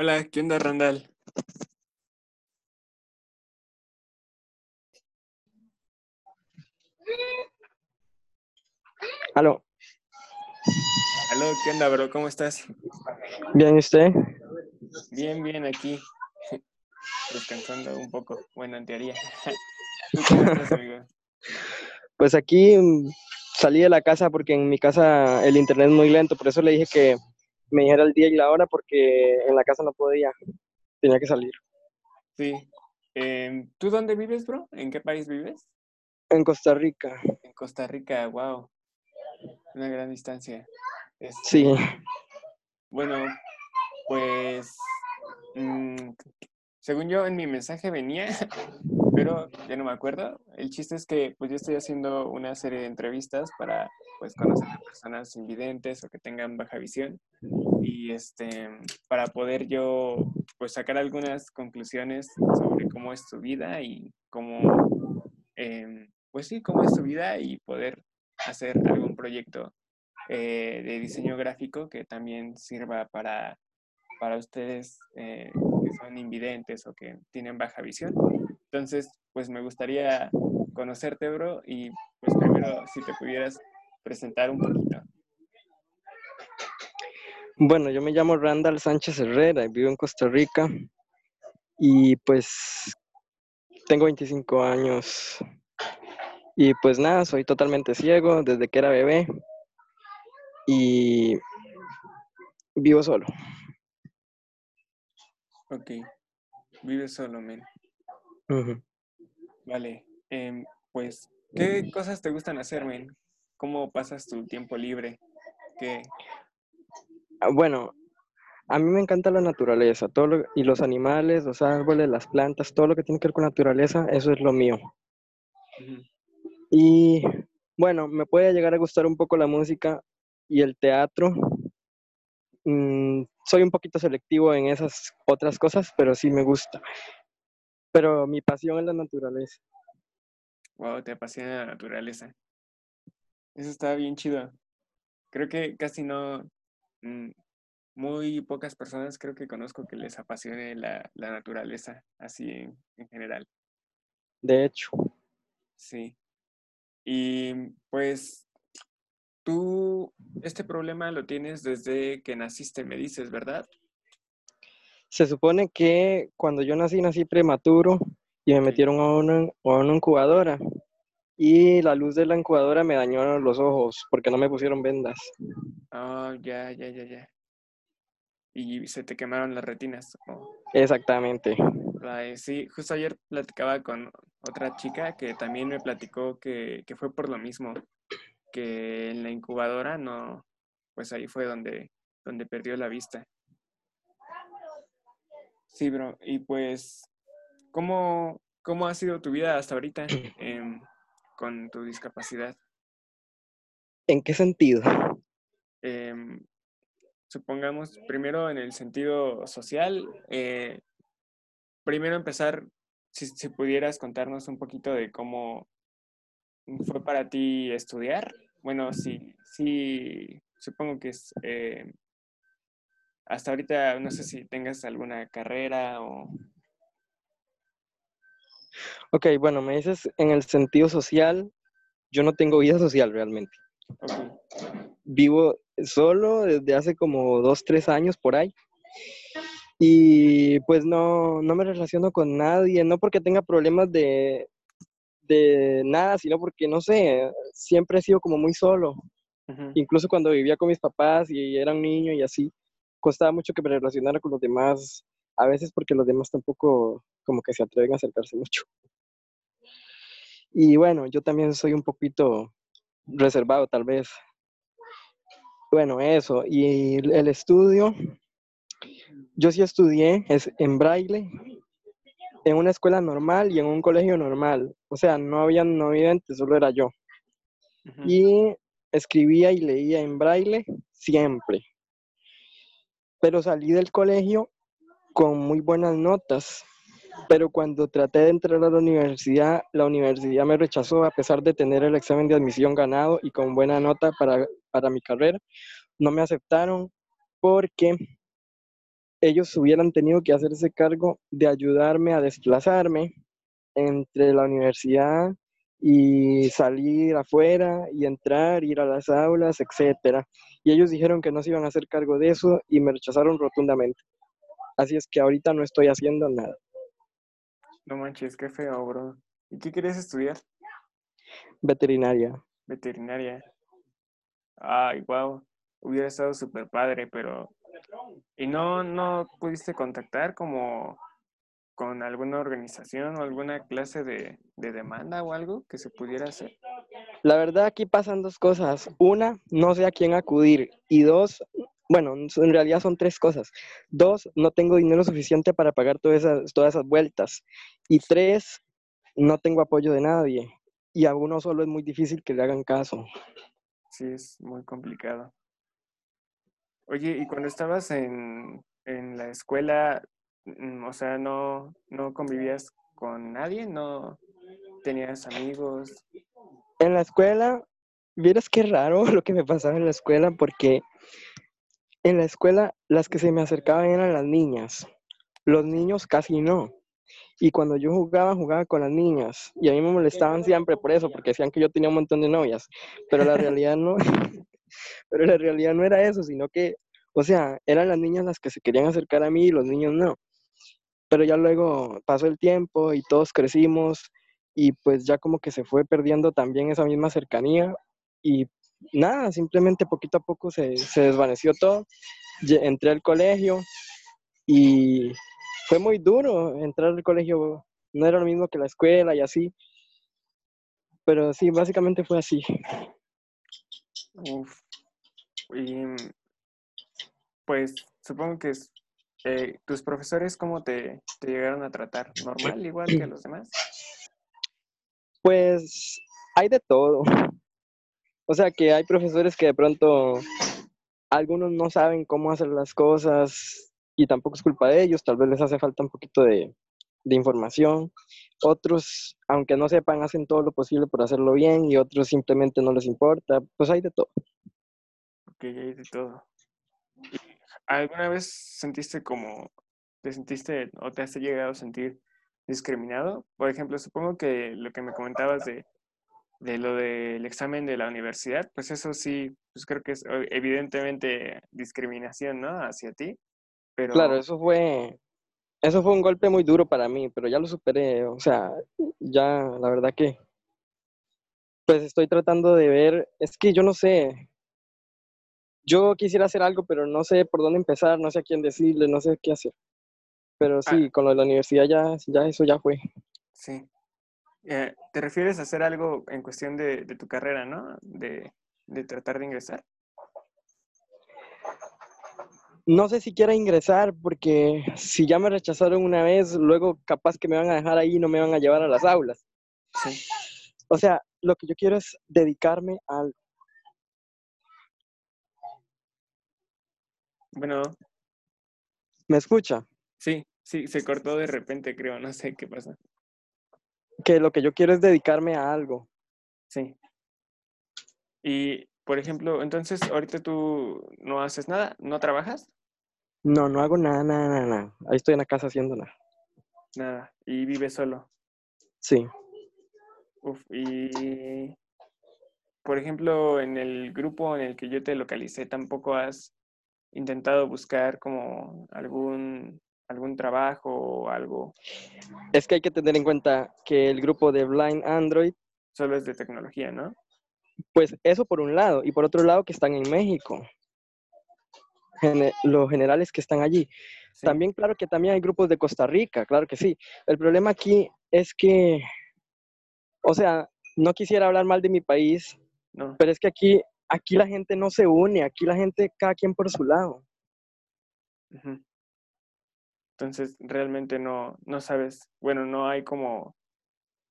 Hola, ¿qué onda, Randall? Aló, Aló, ¿qué onda, bro? ¿Cómo estás? bien, ¿y usted? Bien, bien, aquí. Descansando un poco. Bueno, en teoría. ¿Tú cómo estás, amigo? Pues aquí mm, salí de la casa porque en mi casa el internet es muy lento, por eso le dije que me dijera el día y la hora porque en la casa no podía, tenía que salir. Sí. Em, ¿tú dónde vives, bro? ¿En qué país vives? En Costa Rica, En Costa Rica, wow. Una gran distancia. Este, sí, Bueno, pues mm, según yo en mi mensaje venía, pero ya no me acuerdo. El chiste es que pues yo estoy haciendo una serie de entrevistas para pues conocer a personas invidentes o que tengan baja visión y este para poder yo pues sacar algunas conclusiones sobre cómo es tu vida y cómo em, pues sí, cómo es tu vida y poder hacer algún proyecto eh, de diseño gráfico que también sirva para, para ustedes eh, que son invidentes o que tienen baja visión. Entonces, pues me gustaría conocerte, bro, y pues primero si te pudieras presentar un poquito. bueno, yo me llamo Randall Sánchez Herrera y vivo en Costa Rica y pues tengo 25 años y pues nada, soy totalmente ciego desde que era bebé y vivo solo. Ok, vives solo, men. Vale, em, pues, ¿qué cosas te gustan hacer, men? ¿Cómo pasas tu tiempo libre? ¿Qué? Ah, Bueno, A mí me encanta la naturaleza, todo lo- y los animales, los árboles, las plantas, todo lo que tiene que ver con naturaleza, eso es lo mío. Y bueno, me puede llegar a gustar un poco la música y el teatro. Mm, soy un poquito selectivo en esas otras cosas, pero sí me gusta. Pero mi pasión es la naturaleza. Wow, te apasiona la naturaleza. Eso está bien chido. Creo que casi no, mm, muy pocas personas creo que conozco que les apasione la, la naturaleza, así en, en general. De hecho, Sí. Y pues tú, este problema lo tienes desde que naciste, me dices, ¿verdad? se supone que cuando yo nací, nací prematuro y me metieron a una, a una incubadora. Y la luz de la incubadora me dañó los ojos porque no me pusieron vendas. Ah, ya, ya, ya, ya. Y se te quemaron las retinas. Oh, Exactamente. sí, justo ayer platicaba con otra chica que también me platicó que, que fue por lo mismo, que en la incubadora no, pues ahí fue donde, donde perdió la vista. Sí, bro. Y pues, ¿cómo, cómo ha sido tu vida hasta ahorita em, con tu discapacidad? ¿En qué sentido? Em, supongamos, primero en el sentido social, eh, primero empezar, si, si pudieras contarnos un poquito de cómo fue para ti estudiar. Bueno, sí, sí, supongo que es, eh, hasta ahorita no sé si tengas alguna carrera o... Ok, bueno, me dices en el sentido social, yo no tengo vida social realmente. Vivo solo desde hace como dos, tres años por ahí. Y pues no, no me relaciono con nadie, no porque tenga problemas de, de nada, sino porque, no sé, siempre he sido como muy solo. Incluso cuando vivía con mis papás y era un niño y así, costaba mucho que me relacionara con los demás, a veces porque los demás tampoco como que se atreven a acercarse mucho. Y bueno, yo también soy un poquito reservado tal vez. Bueno, eso. Y el estudio, yo sí estudié es en braille, en una escuela normal y en un colegio normal. O sea, no había no videntes, solo era yo. Y escribía y leía en braille siempre. Pero salí del colegio con muy buenas notas. Pero cuando traté de entrar a la universidad, la universidad me rechazó a pesar de tener el examen de admisión ganado y con buena nota para, para mi carrera. No me aceptaron porque ellos hubieran tenido que hacerse cargo de ayudarme a desplazarme entre la universidad y salir afuera y entrar, ir a las aulas, etcétera. Y ellos dijeron que no se iban a hacer cargo de eso y me rechazaron rotundamente. Así es que ahorita no estoy haciendo nada. No manches, qué feo, bro. ¿Y qué quieres estudiar? Veterinaria. Veterinaria. Ay, wow. Hubiera estado súper padre, pero... ¿Y no, no pudiste contactar como con alguna organización o alguna clase de, de demanda o algo que se pudiera hacer? La verdad aquí pasan dos cosas. Una, no sé a quién acudir. Y dos, bueno, en realidad son tres cosas. Dos, no tengo dinero suficiente para pagar todas esas, todas esas vueltas. Y tres, no tengo apoyo de nadie. Y a uno solo es muy difícil que le hagan caso. Sí, es muy complicado. Oye, ¿y cuando estabas en, en la escuela, mm, o sea, no, no convivías con nadie? ¿No tenías amigos? En la escuela, vieras qué raro lo que me pasaba en la escuela, porque en la escuela las que se me acercaban eran las niñas. Los niños casi no. Y cuando yo jugaba, jugaba con las niñas. Y a mí me molestaban siempre por eso, porque decían que yo tenía un montón de novias. Pero la realidad no, pero la realidad no era eso, sino que, o sea, eran las niñas las que se querían acercar a mí y los niños no. Pero ya luego pasó el tiempo y todos crecimos y pues ya como que se fue perdiendo también esa misma cercanía y nada, simplemente poquito a poco se, se desvaneció todo. Entré al colegio y fue muy duro entrar al colegio, no era lo mismo que la escuela y así, pero sí, básicamente fue así. Uf. Y pues supongo que es, eh, tus profesores, ¿cómo te, te llegaron a tratar? ¿Normal, igual que los demás? Pues hay de todo. O sea que hay profesores que de pronto algunos no saben cómo hacer las cosas y tampoco es culpa de ellos, tal vez les hace falta un poquito de, de información. Otros, aunque no sepan, hacen todo lo posible por hacerlo bien y otros simplemente no les importa. Pues hay de todo. Ok, hay de todo. ¿Y ¿Alguna vez sentiste como, te sentiste o te has llegado a sentir discriminado? Por ejemplo, supongo que lo que me comentabas de, de lo del examen de la universidad, pues eso sí, pues creo que es o- evidentemente discriminación, ¿no? Hacia ti, pero... Claro, eso fue, eso fue un golpe muy duro para mí, pero ya lo superé. O sea, ya la verdad que, pues estoy tratando de ver, es que yo no sé, yo quisiera hacer algo, pero no sé por dónde empezar, no sé a quién decirle, no sé qué hacer. Pero Ah, sí, con lo de la universidad ya, ya eso ya fue. sí. Eh, ¿te refieres a hacer algo en cuestión de, de tu carrera, ¿no? De, de tratar de ingresar. No sé si quiera ingresar porque si ya me rechazaron una vez, luego capaz que me van a dejar ahí y no me van a llevar a las aulas. Sí. O sea, lo que yo quiero es dedicarme al... Bueno, ¿Me escucha? sí, sí, se cortó de repente, creo, no sé qué pasa. Que lo que yo quiero es dedicarme a algo. Sí. Y, por ejemplo, entonces, ahorita tú no haces nada, no trabajas, No, no hago nada, nada, nada, nada. Ahí estoy en la casa haciendo nada. nada, y vives solo. Sí. Uf, y, por ejemplo, en el grupo en el que yo te localicé, tampoco has intentado buscar como algún, algún trabajo o algo, Es que hay que tener en cuenta que el grupo de Blind Android, solo es de tecnología, ¿no? pues eso por un lado, y por otro lado que están en México. Los generales que están allí. Sí. También, claro que también hay grupos de Costa Rica, claro que sí. El problema aquí es que, o sea, no quisiera hablar mal de mi país, No, pero es que aquí, aquí la gente no se une, aquí la gente cada quien por su lado. ujú. Entonces, realmente no, no sabes, bueno, no hay como,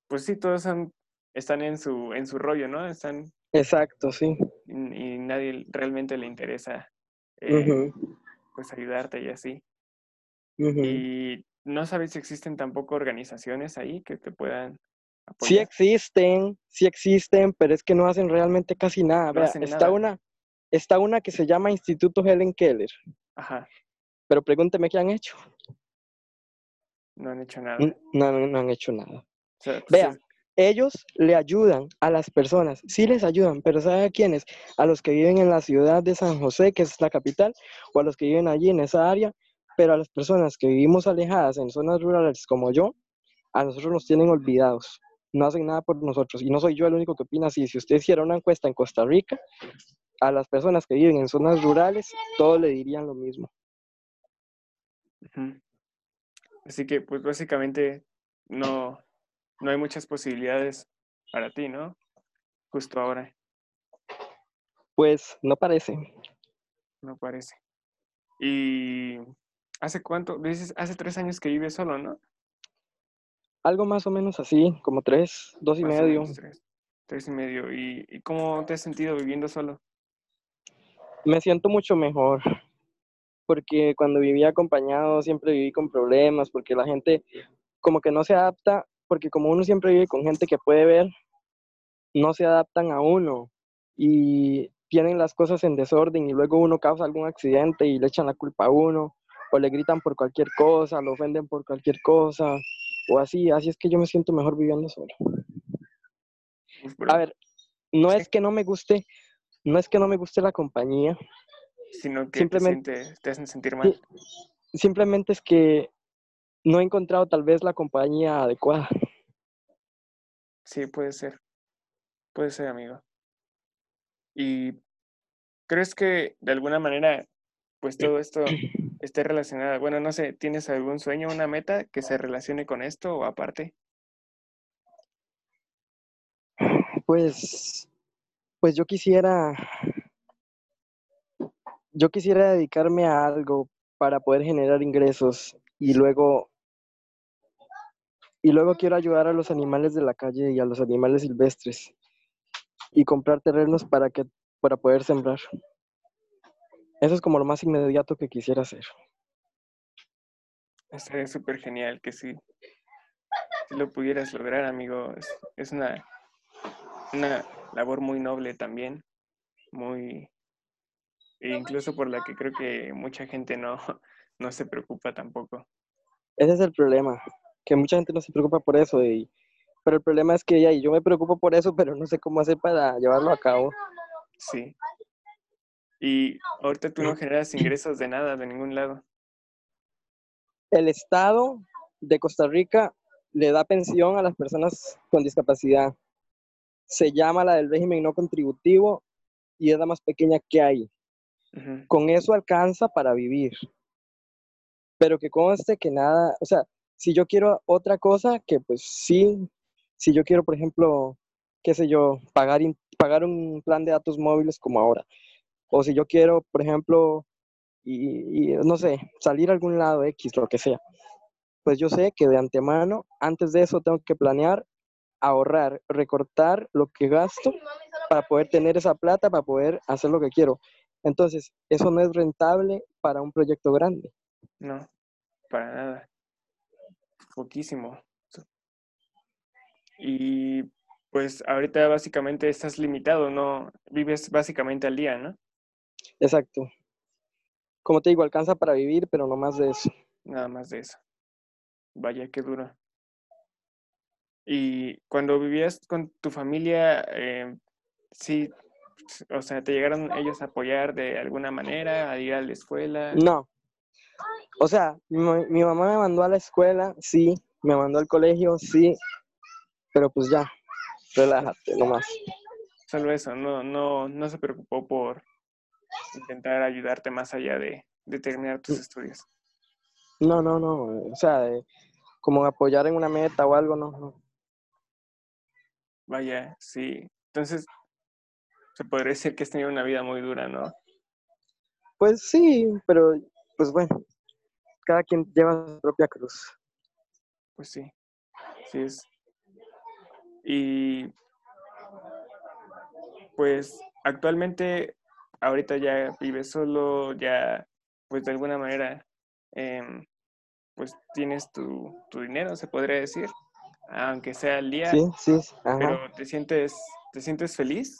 pues sí, todos están en su, en su rollo, ¿no? Están, Exacto, sí. y, y nadie realmente le interesa, eh, pues, ayudarte y así. Y no sabes si existen tampoco organizaciones ahí que te puedan Sí apoyar. existen, sí existen, pero es que no hacen realmente casi nada. No Vea, hacen está nada. una, está una que se llama Instituto Helen Keller. Ajá, Pero pregúnteme qué han hecho. No han hecho nada. No, no, no han hecho nada. O sea, pues, Vea, ellos le ayudan a las personas, sí les ayudan, pero ¿sabe a quiénes? A los que viven en la ciudad de San José, que es la capital, o a los que viven allí en esa área, pero a las personas que vivimos alejadas en zonas rurales como yo, a nosotros nos tienen olvidados. No hacen nada por nosotros. Y no soy yo el único que opina así. Si usted hiciera una encuesta en Costa Rica, a las personas que viven en zonas rurales, todos le dirían lo mismo. Ujú. Así que, pues básicamente no, no hay muchas posibilidades para ti, ¿no? Justo ahora, Pues no parece. no parece. ¿Y hace cuánto? Dices, hace tres años que vives solo, ¿no? Algo más o menos así, como tres, dos y Más medio. tres, tres y medio. ¿Y, y cómo te has sentido viviendo solo? Me siento mucho mejor, porque cuando vivía acompañado siempre viví con problemas, porque la gente como que no se adapta, porque como uno siempre vive con gente que puede ver, no se adaptan a uno y tienen las cosas en desorden y luego uno causa algún accidente y le echan la culpa a uno, o le gritan por cualquier cosa, lo ofenden por cualquier cosa, o así, así es que yo me siento mejor viviendo solo. Bro, A ver, no es que no me guste, no es que no me guste la compañía, sino que te, simplemente- sientes- te hacen sentir mal. simplemente es que no he encontrado tal vez la compañía adecuada. Sí, puede ser. Puede ser, amigo. ¿Y crees que de alguna manera, pues todo esto esté relacionado? Bueno, no sé, ¿tienes algún sueño, una meta que se relacione con esto o aparte? Pues, pues yo quisiera, yo quisiera dedicarme a algo para poder generar ingresos y luego, y luego quiero ayudar a los animales de la calle y a los animales silvestres y comprar terrenos para que, para poder sembrar. Eso es como lo más inmediato que quisiera hacer. Estaría súper genial que sí, si lo pudieras lograr, amigo. Es, es una, una labor muy noble también, muy, e incluso por la que creo que mucha gente no, no se preocupa tampoco. Ese es el problema, que mucha gente no se preocupa por eso, y, pero el problema es que ya, yo me preocupo por eso, pero no sé cómo hacer para llevarlo a cabo. Sí. Y ahorita tú no generas ingresos de nada, de ningún lado. El Estado de Costa Rica le da pensión a las personas con discapacidad. Se llama la del régimen no contributivo y es la más pequeña que hay. Con eso alcanza para vivir. Pero que conste que nada, o sea, si yo quiero otra cosa, que pues sí, si yo quiero, por ejemplo, qué sé yo, pagar, in- pagar un plan de datos móviles como ahora, o si yo quiero, por ejemplo, y, y, no sé, salir a algún lado X, lo que sea, pues yo sé que de antemano, antes de eso tengo que planear, ahorrar, recortar lo que gasto para poder tener esa plata, para poder hacer lo que quiero. Entonces, eso no es rentable para un proyecto grande. No, para nada. Poquísimo. Y pues ahorita básicamente estás limitado, ¿no? Vives básicamente al día, ¿no? Exacto. Como te digo, alcanza para vivir, pero no más de eso. Nada más de eso. Vaya, qué duro. Y cuando vivías con tu familia, eh, sí, o sea, ¿te llegaron ellos a apoyar de alguna manera, a ir a la escuela? No. O sea, mi, ma- mi mamá me mandó a la escuela, sí, me mandó al colegio, sí, pero pues ya, relájate, nomás. Solo eso, no, no, no se preocupó por intentar ayudarte más allá de, de terminar tus estudios. No, no, no, o sea, de- como apoyar en una meta o algo, no, no. Vaya, sí. Entonces, se podría decir que has tenido una vida muy dura, ¿no? Pues sí, pero pues bueno, cada quien lleva su propia cruz. Pues sí, sí es. Y pues actualmente, ahorita ya vives solo, ya, pues de alguna manera, em, pues tienes tu, tu dinero, se podría decir, aunque sea al día, Sí, sí, ajá. pero te sientes, te sientes feliz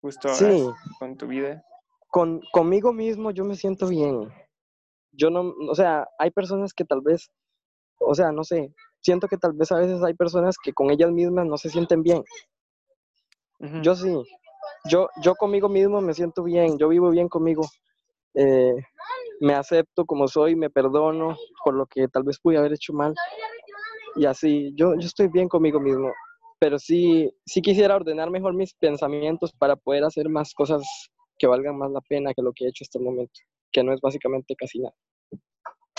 justo ahora Sí, con tu vida. con, conmigo mismo yo me siento bien. yo no, o sea, hay personas que tal vez, o sea, no sé, siento que tal vez a veces hay personas que con ellas mismas no se sienten bien. Yo sí, yo, yo conmigo mismo me siento bien, yo vivo bien conmigo. Eh, me acepto como soy, me perdono por lo que tal vez pude haber hecho mal. Y así, yo, yo estoy bien conmigo mismo. Pero sí, sí quisiera ordenar mejor mis pensamientos para poder hacer más cosas que valgan más la pena que lo que he hecho hasta el momento, que no es básicamente casi nada.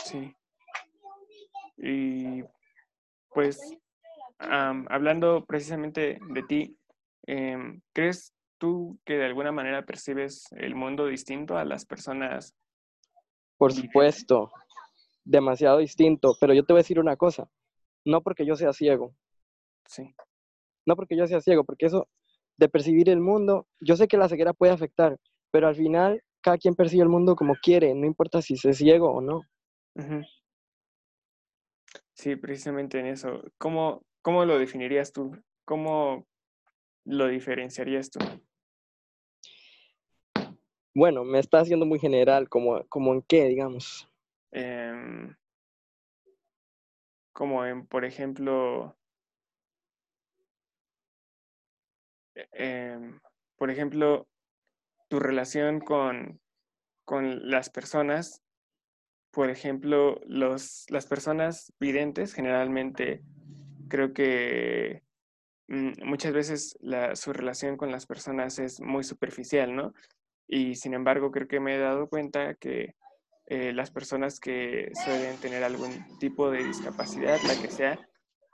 Sí. Y pues, hablando precisamente de ti, em, ¿crees tú que de alguna manera percibes el mundo distinto a las personas? Por supuesto, demasiado distinto, pero yo te voy a decir una cosa, no porque yo sea ciego. Sí. No porque yo sea ciego, porque eso de percibir el mundo, yo sé que la ceguera puede afectar, pero al final cada quien percibe el mundo como quiere, no importa si es ciego o no. Sí, precisamente en eso. ¿Cómo, ¿Cómo lo definirías tú? ¿Cómo lo diferenciarías tú? Bueno, me está haciendo muy general, como, como en qué, digamos. Em, como en, por ejemplo, em, por ejemplo, tu relación con, con las personas, por ejemplo, los, las personas videntes generalmente creo que mm, muchas veces su relación con las personas es muy superficial, ¿no? Y sin embargo, creo que me he dado cuenta que eh, las personas que suelen tener algún tipo de discapacidad, la que sea,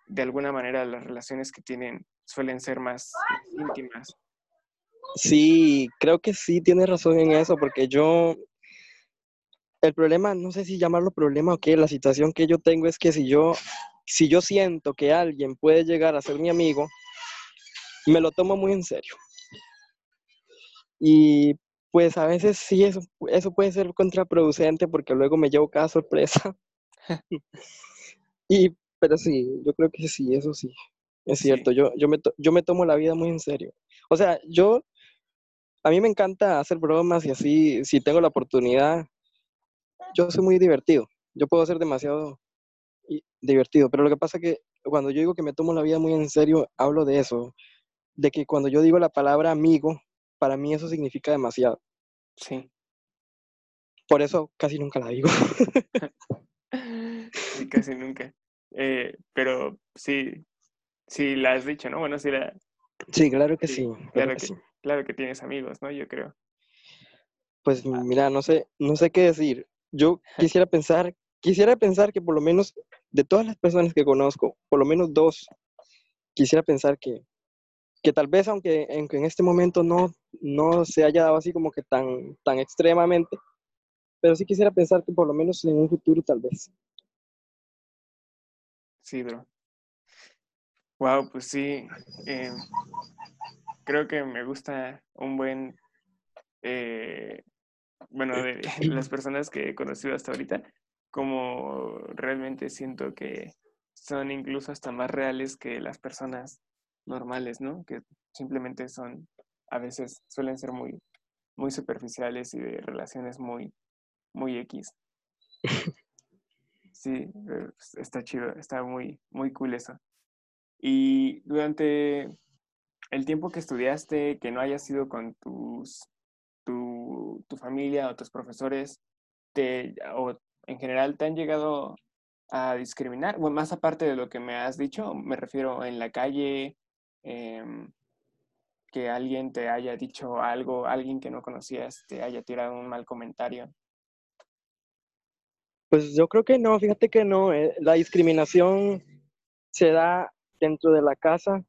de alguna manera las relaciones que tienen suelen ser más íntimas. Sí, creo que sí tienes razón en eso, porque yo, el problema, no sé si llamarlo problema o qué, la situación que yo tengo es que si yo, si yo siento que alguien puede llegar a ser mi amigo, me lo tomo muy en serio. Y pues a veces sí, eso, eso puede ser contraproducente porque luego me llevo cada sorpresa. y, pero sí, yo creo que sí, eso sí, es cierto. Yo, yo, me yo me tomo la vida muy en serio. O sea, yo, a mí me encanta hacer bromas y así, si tengo la oportunidad, yo soy muy divertido. Yo puedo ser demasiado divertido, pero lo que pasa es que cuando yo digo que me tomo la vida muy en serio, hablo de eso, de que cuando yo digo la palabra amigo, para mí eso significa demasiado. Sí. Por eso casi nunca la digo. sí, casi nunca. Eh, pero sí, sí la has dicho, ¿no? Bueno, sí la... Sí, claro que sí. claro, que, claro que tienes amigos, ¿no? Yo creo. Pues ah. mira, no sé, no sé qué decir. Yo quisiera pensar, quisiera pensar que por lo menos de todas las personas que conozco, por lo menos dos, quisiera pensar que, que tal vez aunque en, en este momento no, no se haya dado así como que tan, tan extremadamente, pero sí quisiera pensar que por lo menos en un futuro tal vez. Sí, bro. Wow, pues sí. Eh, creo que me gusta un buen, eh, bueno, de las personas que he conocido hasta ahorita, como realmente siento que son incluso hasta más reales que las personas normales, ¿no? Que simplemente son, a veces suelen ser muy, muy superficiales y de relaciones muy, muy X. Sí, eh, pues, está chido, está muy, muy cool eso. Y durante el tiempo que estudiaste, que no haya sido con tus, tu, tu familia o tus profesores, te, o en general te han llegado a discriminar, bueno, más aparte de lo que me has dicho, me refiero en la calle Em, que alguien te haya dicho algo, alguien que no conocías te haya tirado un mal comentario? Pues yo creo que no, fíjate que no. Eh, la discriminación se da dentro de la casa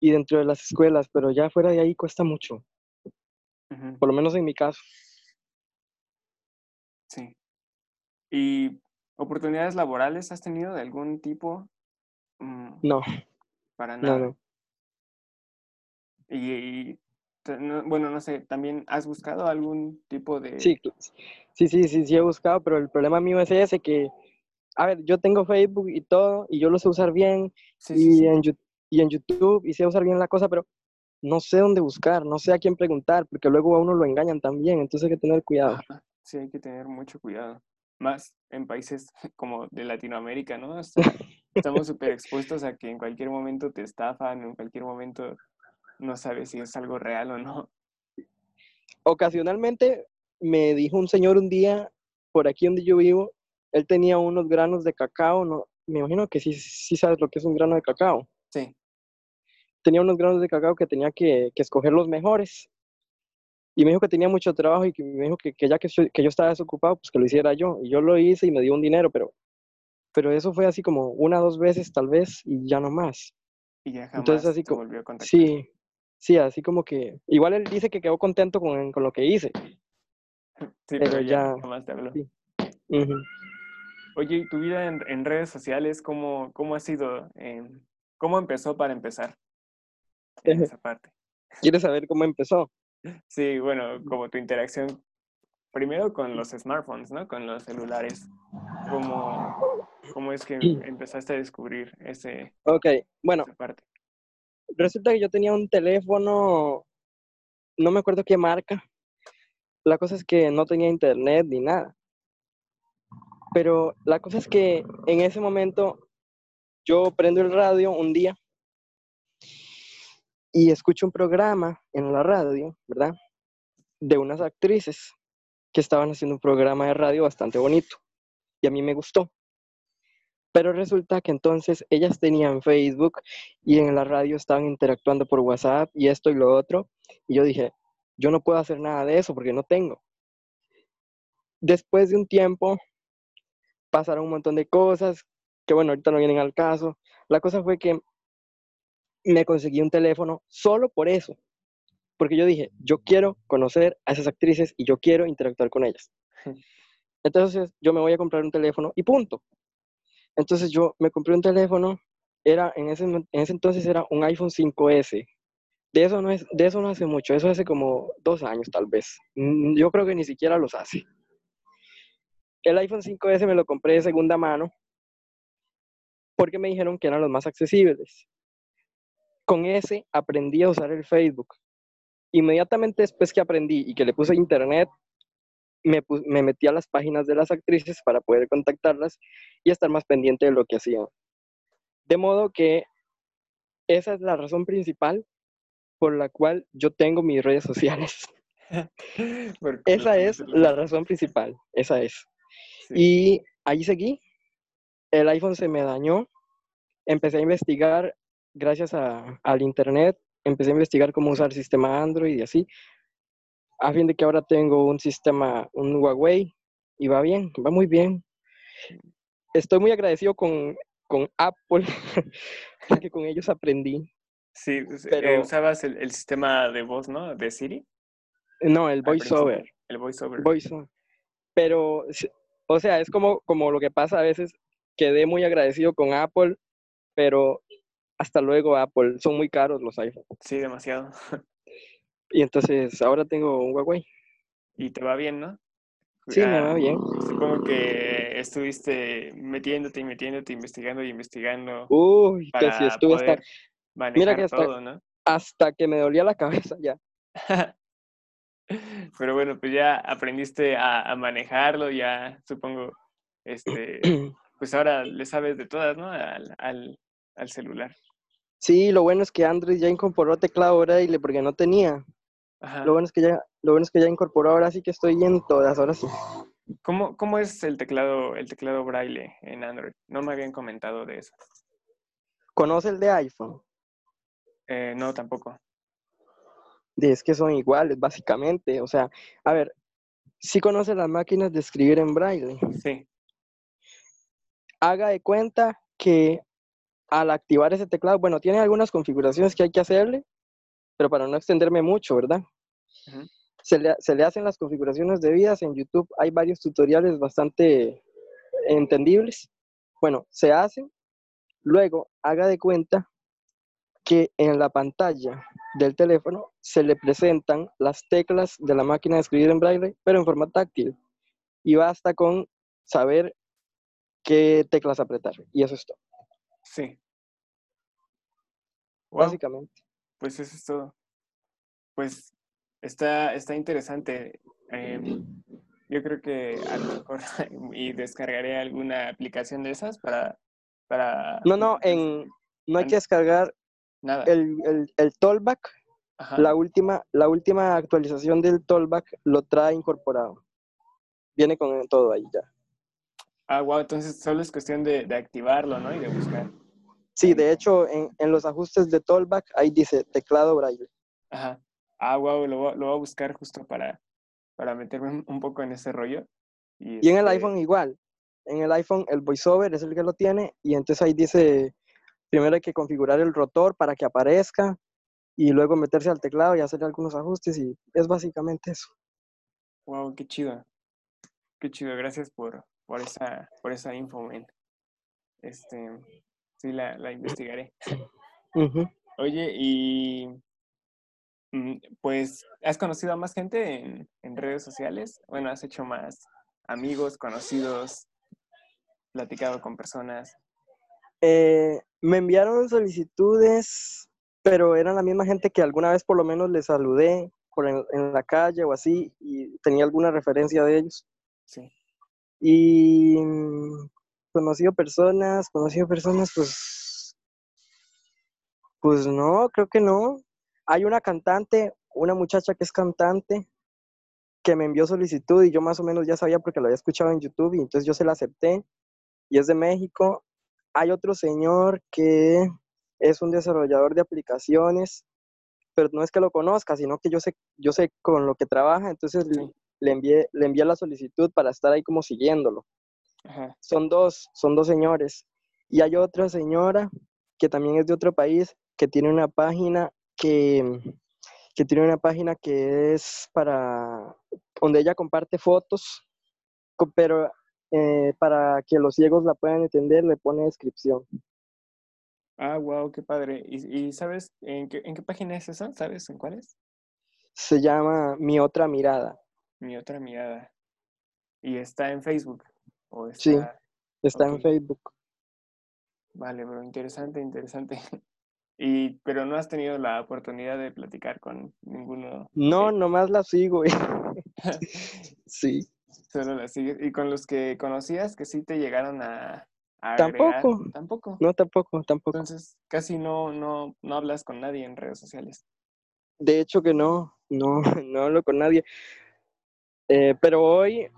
y dentro de las escuelas, pero ya fuera de ahí cuesta mucho. Por lo menos en mi caso. Sí. ¿Y oportunidades laborales has tenido de algún tipo? Mm, no. Para nada. Y, bueno, no sé, ¿también has buscado algún tipo de...? Sí, sí, sí, sí, sí he buscado, pero el problema mío es ese que, a ver, yo tengo Facebook y todo, y yo lo sé usar bien, y, En, y en YouTube, y sé usar bien la cosa, pero no sé dónde buscar, no sé a quién preguntar, porque luego a uno lo engañan también, entonces hay que tener cuidado. Sí, hay que tener mucho cuidado. más en países como de Latinoamérica, ¿no? estamos súper expuestos a que en cualquier momento te estafan, en cualquier momento no sabes si es algo real o no. Ocasionalmente me dijo un señor un día, por aquí donde yo vivo, él tenía unos granos de cacao, no, me imagino que sí, sí sabes lo que es un grano de cacao. Sí. Tenía unos granos de cacao que tenía que, que escoger los mejores. Y me dijo que tenía mucho trabajo y que me dijo que, que ya que yo, que yo estaba desocupado, pues que lo hiciera yo. Y yo lo hice y me dio un dinero, pero, pero eso fue así como una o dos veces tal vez y ya no más. Y ya jamás Entonces, así como, volvió a contactar. Sí, sí, así como que... Igual él dice que quedó contento con, con lo que hice. Sí, pero, ya, jamás te habló. Sí. Oye, ¿y tu vida en, en, redes sociales cómo, cómo ha sido? ¿Cómo empezó para empezar en esa parte? ¿Quieres saber cómo empezó? Sí, bueno, como tu interacción primero con los smartphones, ¿no? Con los celulares. ¿Cómo, cómo es que empezaste a descubrir ese, Ok, bueno. Esa parte? Resulta que yo tenía un teléfono, no me acuerdo qué marca. La cosa es que no tenía internet ni nada. Pero la cosa es que en ese momento yo prendo el radio un día y escucho un programa en la radio, ¿verdad? De unas actrices que estaban haciendo un programa de radio bastante bonito y a mí me gustó. Pero resulta que entonces ellas tenían Facebook y en la radio estaban interactuando por WhatsApp y esto y lo otro. Y yo dije, yo no puedo hacer nada de eso porque no tengo. Después de un tiempo pasaron un montón de cosas que bueno, ahorita no vienen al caso. La cosa fue que me conseguí un teléfono solo por eso. Porque yo dije, yo quiero conocer a esas actrices y yo quiero interactuar con ellas. Entonces yo me voy a comprar un teléfono y punto. Entonces yo me compré un teléfono, era en ese, en ese entonces era un iPhone 5S. De eso, no es, de eso no hace mucho, eso hace como dos años tal vez. Mm, yo creo que ni siquiera los hace. El iPhone 5S me lo compré de segunda mano porque me dijeron que eran los más accesibles. Con ese aprendí a usar el Facebook. Inmediatamente después que aprendí y que le puse internet, me, me metí a las páginas de las actrices para poder contactarlas y estar más pendiente de lo que hacían. De modo que esa es la razón principal por la cual yo tengo mis redes sociales. esa es la razón principal, esa es. Y ahí seguí. El iPhone se me dañó. Empecé a investigar gracias al internet. Empecé a investigar cómo usar el sistema Android y así a fin de que ahora tengo un sistema, un Huawei, y va bien, va muy bien. Estoy muy agradecido con, con Apple, porque con ellos aprendí. Sí, eh, pero, usabas el, sistema de voz, ¿no? De Siri. No, el VoiceOver. El VoiceOver. VoiceOver. Pero, o sea, es como, como lo que pasa a veces, quedé muy agradecido con Apple, pero hasta luego Apple, son muy caros los iPhones. Sí, demasiado. Y entonces ahora tengo un Huawei. Y te va bien, ¿no? Sí, me va bien. Supongo que estuviste metiéndote y metiéndote, investigando y investigando. Uy, que si estuve hasta. Mira que hasta, todo, ¿no? hasta que me dolía la cabeza ya. Pero bueno, pues ya aprendiste a, manejarlo, ya supongo, este, pues ahora le sabes de todas, ¿no? Al, al, al celular. Sí, lo bueno es que Android ya incorporó teclado braille porque no tenía. Lo bueno es que ya, lo bueno es que ya incorporó, ahora sí que estoy en todas, ahora sí. ¿Cómo, cómo es el teclado, el teclado braille en Android? No me habían comentado de eso. ¿Conoce el de iPhone? Eh, no, tampoco. Es que son iguales, básicamente. O sea, a ver, ¿sí conoce las máquinas de escribir en braille? Sí. Haga de cuenta que al activar ese teclado, bueno, tiene algunas configuraciones que hay que hacerle, pero para no extenderme mucho, ¿verdad? se, le, hacen las configuraciones debidas en YouTube. Hay varios tutoriales bastante entendibles. Bueno, se hacen. Luego, haga de cuenta que en la pantalla del teléfono se le presentan las teclas de la máquina de escribir en braille, pero en forma táctil. Y basta con saber qué teclas apretar. Y eso es todo. Sí. Básicamente pues eso es todo. Pues está, está interesante. Em, yo creo que a lo mejor y descargaré alguna aplicación de esas para... para No, no, en, no hay que descargar Nada. el, el, el Tollback. Ajá. La última, la última actualización del Tollback lo trae incorporado. Viene con todo ahí ya. Ah, wow, entonces solo es cuestión de, de activarlo, ¿no? Y de buscar. Sí, de hecho, en, en los ajustes de Tollback ahí dice teclado braille. Ajá. Ah, wow, lo, lo voy a buscar justo para, para meterme un- poco en ese rollo. Y en el este, iPhone igual. En el iPhone el voiceover es el que lo tiene y entonces ahí dice, primero hay que configurar el rotor para que aparezca y luego meterse al teclado y hacer algunos ajustes y es básicamente eso. Wow, qué chido. Qué chido, gracias por, por esa, por esa info, man. Este, sí, la, la investigaré. Oye, y mm, pues, ¿has conocido a más gente en, en redes sociales? Bueno, ¿has hecho más amigos, conocidos, platicado con personas? Eh, me enviaron solicitudes, pero eran la misma gente que alguna vez por lo menos les saludé por en, en la calle o así y tenía alguna referencia de ellos. Sí. Y mm, conocido personas, conocido personas, pues, pues no, creo que no. Hay una cantante, una muchacha que es cantante, que me envió solicitud y yo más o menos ya sabía porque lo había escuchado en YouTube y entonces yo se la acepté y es de México. Hay otro señor que es un desarrollador de aplicaciones, pero no es que lo conozca, sino que yo sé, yo sé con lo que trabaja, entonces le- Sí. le envié, le envié la solicitud para estar ahí como siguiéndolo. Ajá. Son dos, son dos señores. Y hay otra señora que también es de otro país, que tiene una página que, que tiene una página que es para, donde ella comparte fotos, pero eh, para que los ciegos la puedan entender, le pone descripción. Ah, wow, qué padre. ¿Y, y sabes en qué, en qué página es esa? ¿Sabes en cuál es? Se llama Mi Otra Mirada. Mi otra mirada. ¿Y está en Facebook? ¿O Sí. está... Está en Facebook. Vale, bro, interesante, interesante. Y, pero no has tenido la oportunidad de platicar con ninguno. No, nomás la sigo. sí. Solo la sigues. Y con los que conocías que sí te llegaron a agregar, Tampoco. Tampoco. No, tampoco, tampoco. Entonces, casi no, no, no hablas con nadie en redes sociales. De hecho que no, no, no hablo con nadie. Eh, pero hoy,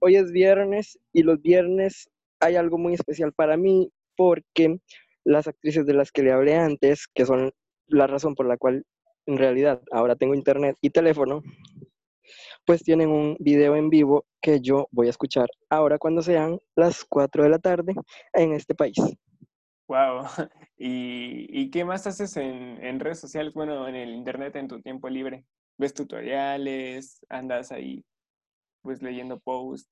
hoy es viernes y los viernes hay algo muy especial para mí porque las actrices de las que le hablé antes, que son la razón por la cual en realidad ahora tengo internet y teléfono, pues tienen un video en vivo que yo voy a escuchar ahora cuando sean las 4 de la tarde en este país. Wow. ¿Y, y qué más haces en, en redes sociales? Bueno, en el internet en tu tiempo libre. ¿Ves tutoriales? ¿Andas ahí pues leyendo posts?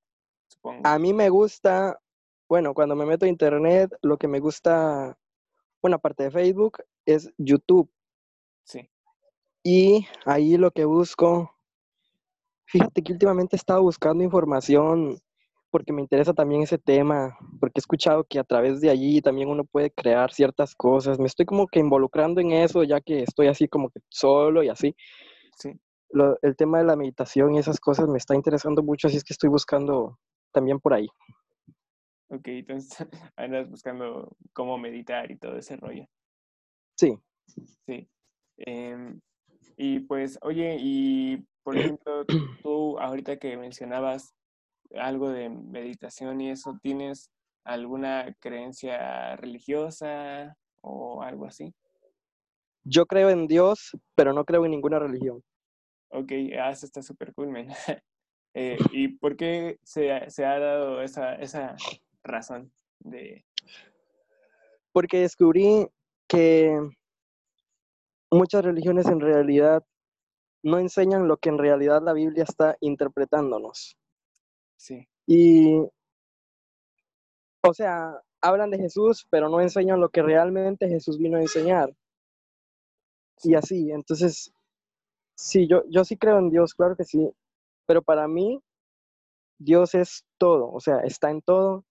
Supongo. A mí me gusta, bueno, cuando me meto a internet, lo que me gusta, bueno, aparte de Facebook, es YouTube. Sí. Y ahí lo que busco, fíjate que últimamente he estado buscando información porque me interesa también ese tema, porque he escuchado que a través de allí también uno puede crear ciertas cosas. Me estoy como que involucrando en eso, ya que estoy así como que solo y así. Sí. Lo- el tema de la meditación y esas cosas me está interesando mucho, así es que estoy buscando también por ahí. Ok, entonces andas buscando cómo meditar y todo ese rollo. Sí. Sí. Em, y pues, oye, y por ejemplo, tú ahorita que mencionabas algo de meditación y eso, ¿tienes alguna creencia religiosa o algo así? Yo creo en Dios, pero no creo en ninguna religión. Ok, ah, eso está súper cool, man. Eh, ¿y por qué se, ha- se ha dado esa, esa razón de... Porque descubrí que muchas religiones en realidad no enseñan lo que en realidad la Biblia está interpretándonos. Sí, Y, o sea, hablan de Jesús, pero no enseñan lo que realmente Jesús vino a enseñar. Y sí, así, entonces, sí, yo, yo sí creo en Dios, claro que sí, pero para mí, Dios es todo, o sea, está en todo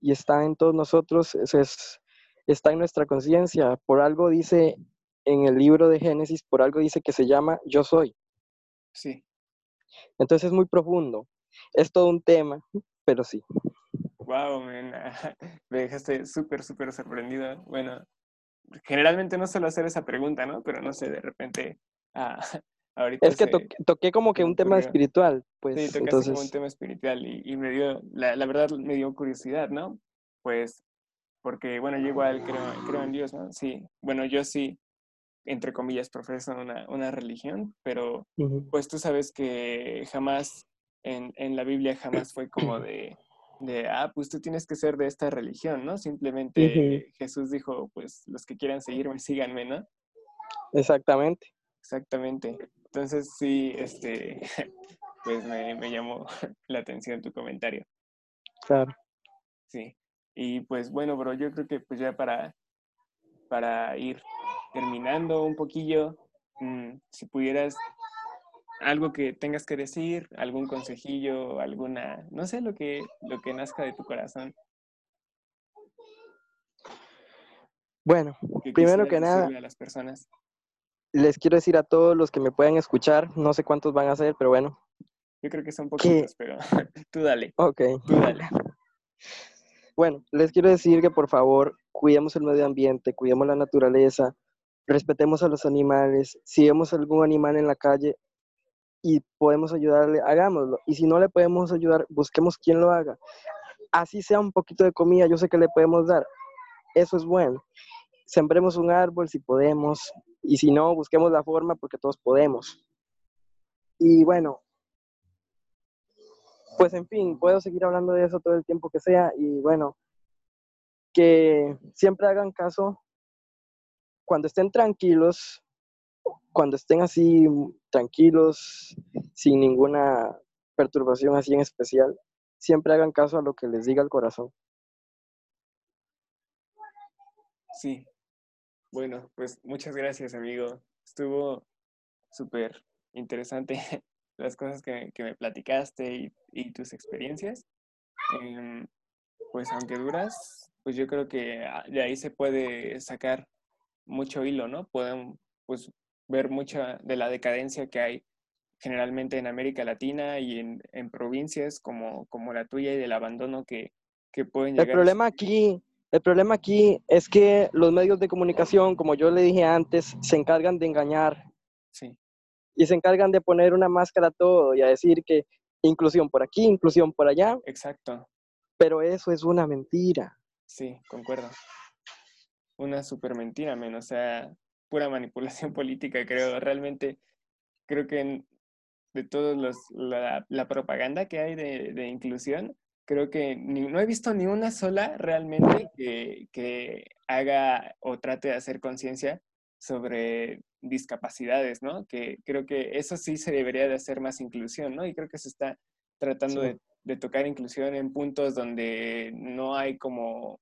y está en todos nosotros, es, es- está en nuestra conciencia. Por algo dice en el libro de Génesis, por algo dice que se llama yo soy. Sí, Entonces es muy profundo. es todo un tema, pero sí. Wow, man. me dejaste súper, súper sorprendido. Bueno, generalmente no suelo hacer esa pregunta, ¿no? Pero no sé, de repente, ah, ahorita Es que toqué como que un tema espiritual, pues. Sí, tocaste entonces... como un tema espiritual y, y me dio, la, la, verdad me dio curiosidad, ¿no? Pues, porque, bueno, yo igual creo, creo en Dios, ¿no? Sí, bueno, yo sí, entre comillas, profeso una, una religión, pero uh -huh. pues tú sabes que jamás, en, en la Biblia jamás fue como de de, ah, pues tú tienes que ser de esta religión, ¿no? Simplemente uh -huh. Jesús dijo, pues los que quieran seguirme, síganme, ¿no? Exactamente. Exactamente. Entonces sí, este, pues me, me llamó la atención tu comentario. Claro. Sí. Y pues bueno, bro, yo creo que pues ya para, para ir terminando un poquillo, mmm, si pudieras algo que tengas que decir, algún consejillo, alguna, no sé, lo que, lo que nazca de tu corazón. Bueno, que primero que nada, a las personas. les quiero decir a todos los que me puedan escuchar, no sé cuántos van a ser, pero bueno. Yo creo que son poquitos, pero tú dale. Ok. Tú dale. Bueno, les quiero decir que por favor cuidemos el medio ambiente, cuidemos la naturaleza, respetemos a los animales. Si vemos algún animal en la calle, y podemos ayudarle, hagámoslo. Y si no le podemos ayudar, busquemos quién lo haga. Así sea un poquito de comida, yo sé que le podemos dar. Eso es bueno. Sembremos un árbol si podemos. Y si no, busquemos la forma porque todos podemos. Y bueno, pues en fin, puedo seguir hablando de eso todo el tiempo que sea. Y bueno, que siempre hagan caso cuando estén tranquilos, cuando estén así tranquilos, sin ninguna perturbación así en especial, siempre hagan caso a lo que les diga el corazón. Sí. Bueno, pues muchas gracias, amigo. Estuvo súper interesante las cosas que, que, me platicaste y, y tus experiencias. Eh, pues aunque duras, pues yo creo que de ahí se puede sacar mucho hilo, ¿no? Pueden, pues ver mucha de la decadencia que hay generalmente en América Latina y en, en provincias como, como, la tuya y del abandono que, que pueden llegar. El problema aquí, el problema aquí es que los medios de comunicación, como yo le dije antes, se encargan de engañar. Sí. Y se encargan de poner una máscara a todo y a decir que inclusión por aquí, inclusión por allá. Exacto. Pero eso es una mentira. Sí, concuerdo. Una super mentira, men. O sea, pura manipulación política, creo. Realmente creo que de todos los la, la, propaganda que hay de, de inclusión, creo que ni, no he visto ni una sola realmente que, que haga o trate de hacer conciencia sobre discapacidades, ¿no? Que creo que eso sí se debería de hacer más inclusión, ¿no? Y creo que se está tratando sí. de, de tocar inclusión en puntos donde no hay como,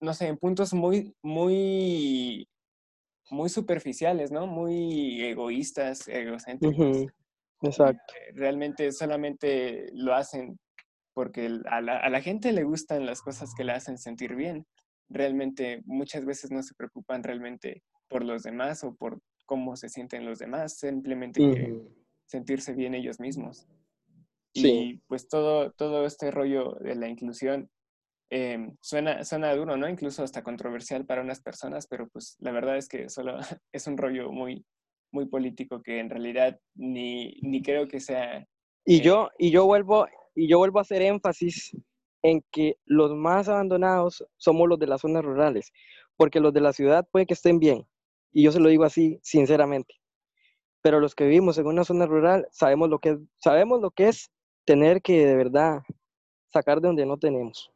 no sé, en puntos muy, muy muy superficiales, ¿no? Muy egoístas, egocéntricos. Uh -huh. Exacto. Realmente solamente lo hacen porque a la, a la, gente le gustan las cosas que le hacen sentir bien. Realmente muchas veces no se preocupan realmente por los demás o por cómo se sienten los demás, simplemente uh -huh. sentirse bien ellos mismos. Sí. Y pues todo, todo este rollo de la inclusión eh, suena, suena duro, ¿no? Incluso hasta controversial para unas personas, pero pues la verdad es que solo es un rollo muy, muy político que en realidad ni, ni creo que sea... Y, eh, yo, y, yo vuelvo, y yo vuelvo a hacer énfasis en que los más abandonados somos los de las zonas rurales, porque los de la ciudad puede que estén bien, y yo se lo digo así sinceramente, pero los que vivimos en una zona rural sabemos lo que sabemos lo que es tener que de verdad sacar de donde no tenemos.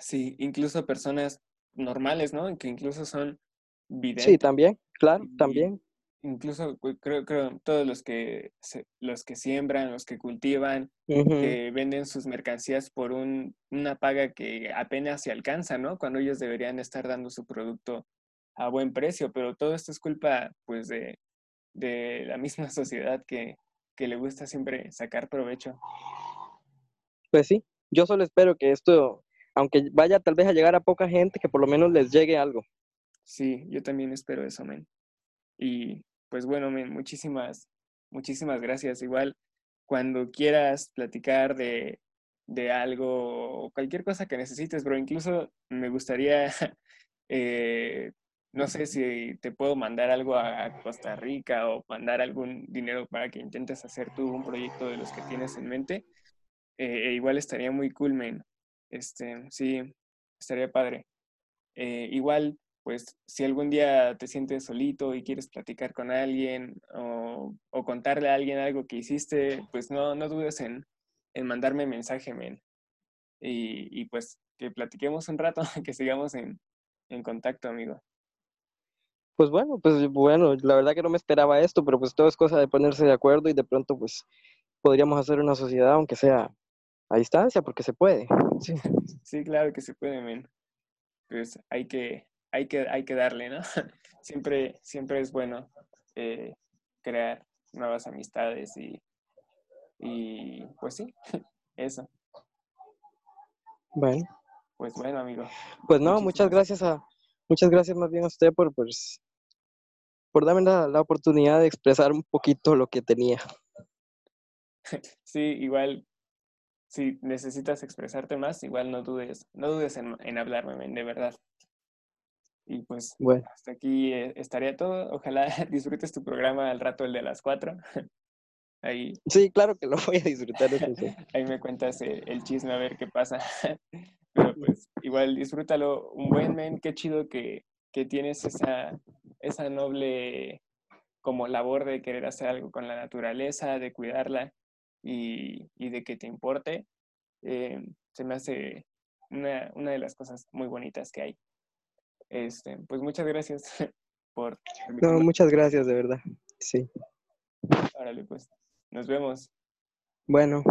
Sí, incluso personas normales, ¿no? Que incluso son videntes. Sí, también, claro, también. Incluso creo, creo todos los que se, los que siembran, los que cultivan, uh -huh. que venden sus mercancías por un, una paga que apenas se alcanza, ¿no? Cuando ellos deberían estar dando su producto a buen precio, pero todo esto es culpa, pues, de, de la misma sociedad que, que le gusta siempre sacar provecho. Pues sí, yo solo espero que esto aunque vaya tal vez a llegar a poca gente, que por lo menos les llegue algo. Sí, yo también espero eso, men. Y pues bueno, men, muchísimas, muchísimas gracias. Igual, cuando quieras platicar de, de algo cualquier cosa que necesites, bro. Incluso me gustaría, eh, no sé si te puedo mandar algo a Costa Rica o mandar algún dinero para que intentes hacer tú un proyecto de los que tienes en mente. Eh, igual estaría muy cool, man. Este, sí, estaría padre. Eh, igual, pues, si algún día te sientes solito y quieres platicar con alguien o, o contarle a alguien algo que hiciste, pues no, no dudes en, en mandarme mensaje, men. Y, y, pues que platiquemos un rato, que sigamos en, en contacto, amigo. Pues bueno, pues bueno, la verdad que no me esperaba esto, pero pues todo es cosa de ponerse de acuerdo y de pronto pues podríamos hacer una sociedad, aunque sea a distancia, porque se puede. Sí, sí claro que se puede, men. Pues hay que, hay que, hay que darle, ¿no? Siempre, siempre es bueno eh, crear nuevas amistades y, y pues sí, eso. Bueno. Pues bueno, amigo. Pues no, muchas gracias a, muchas gracias más bien a usted por, pues, por darme la, la oportunidad de expresar un poquito lo que tenía. Sí, igual, si necesitas expresarte más, igual no dudes, no dudes en, en hablarme, de verdad. Y pues bueno. hasta aquí eh, estaría todo. Ojalá disfrutes tu programa al rato, el de las cuatro. Ahí. Sí, claro que lo voy a disfrutar. Eso sí. Ahí me cuentas el, el, chisme a ver qué pasa. Pero pues igual disfrútalo un buen men. Qué chido que, que tienes esa, esa noble como labor de querer hacer algo con la naturaleza, de cuidarla y, y de que te importe. Eh, se me hace una, una de las cosas muy bonitas que hay. Este, pues muchas gracias por... No, muchas gracias, de verdad. Sí. Órale, pues. Nos vemos. Bueno.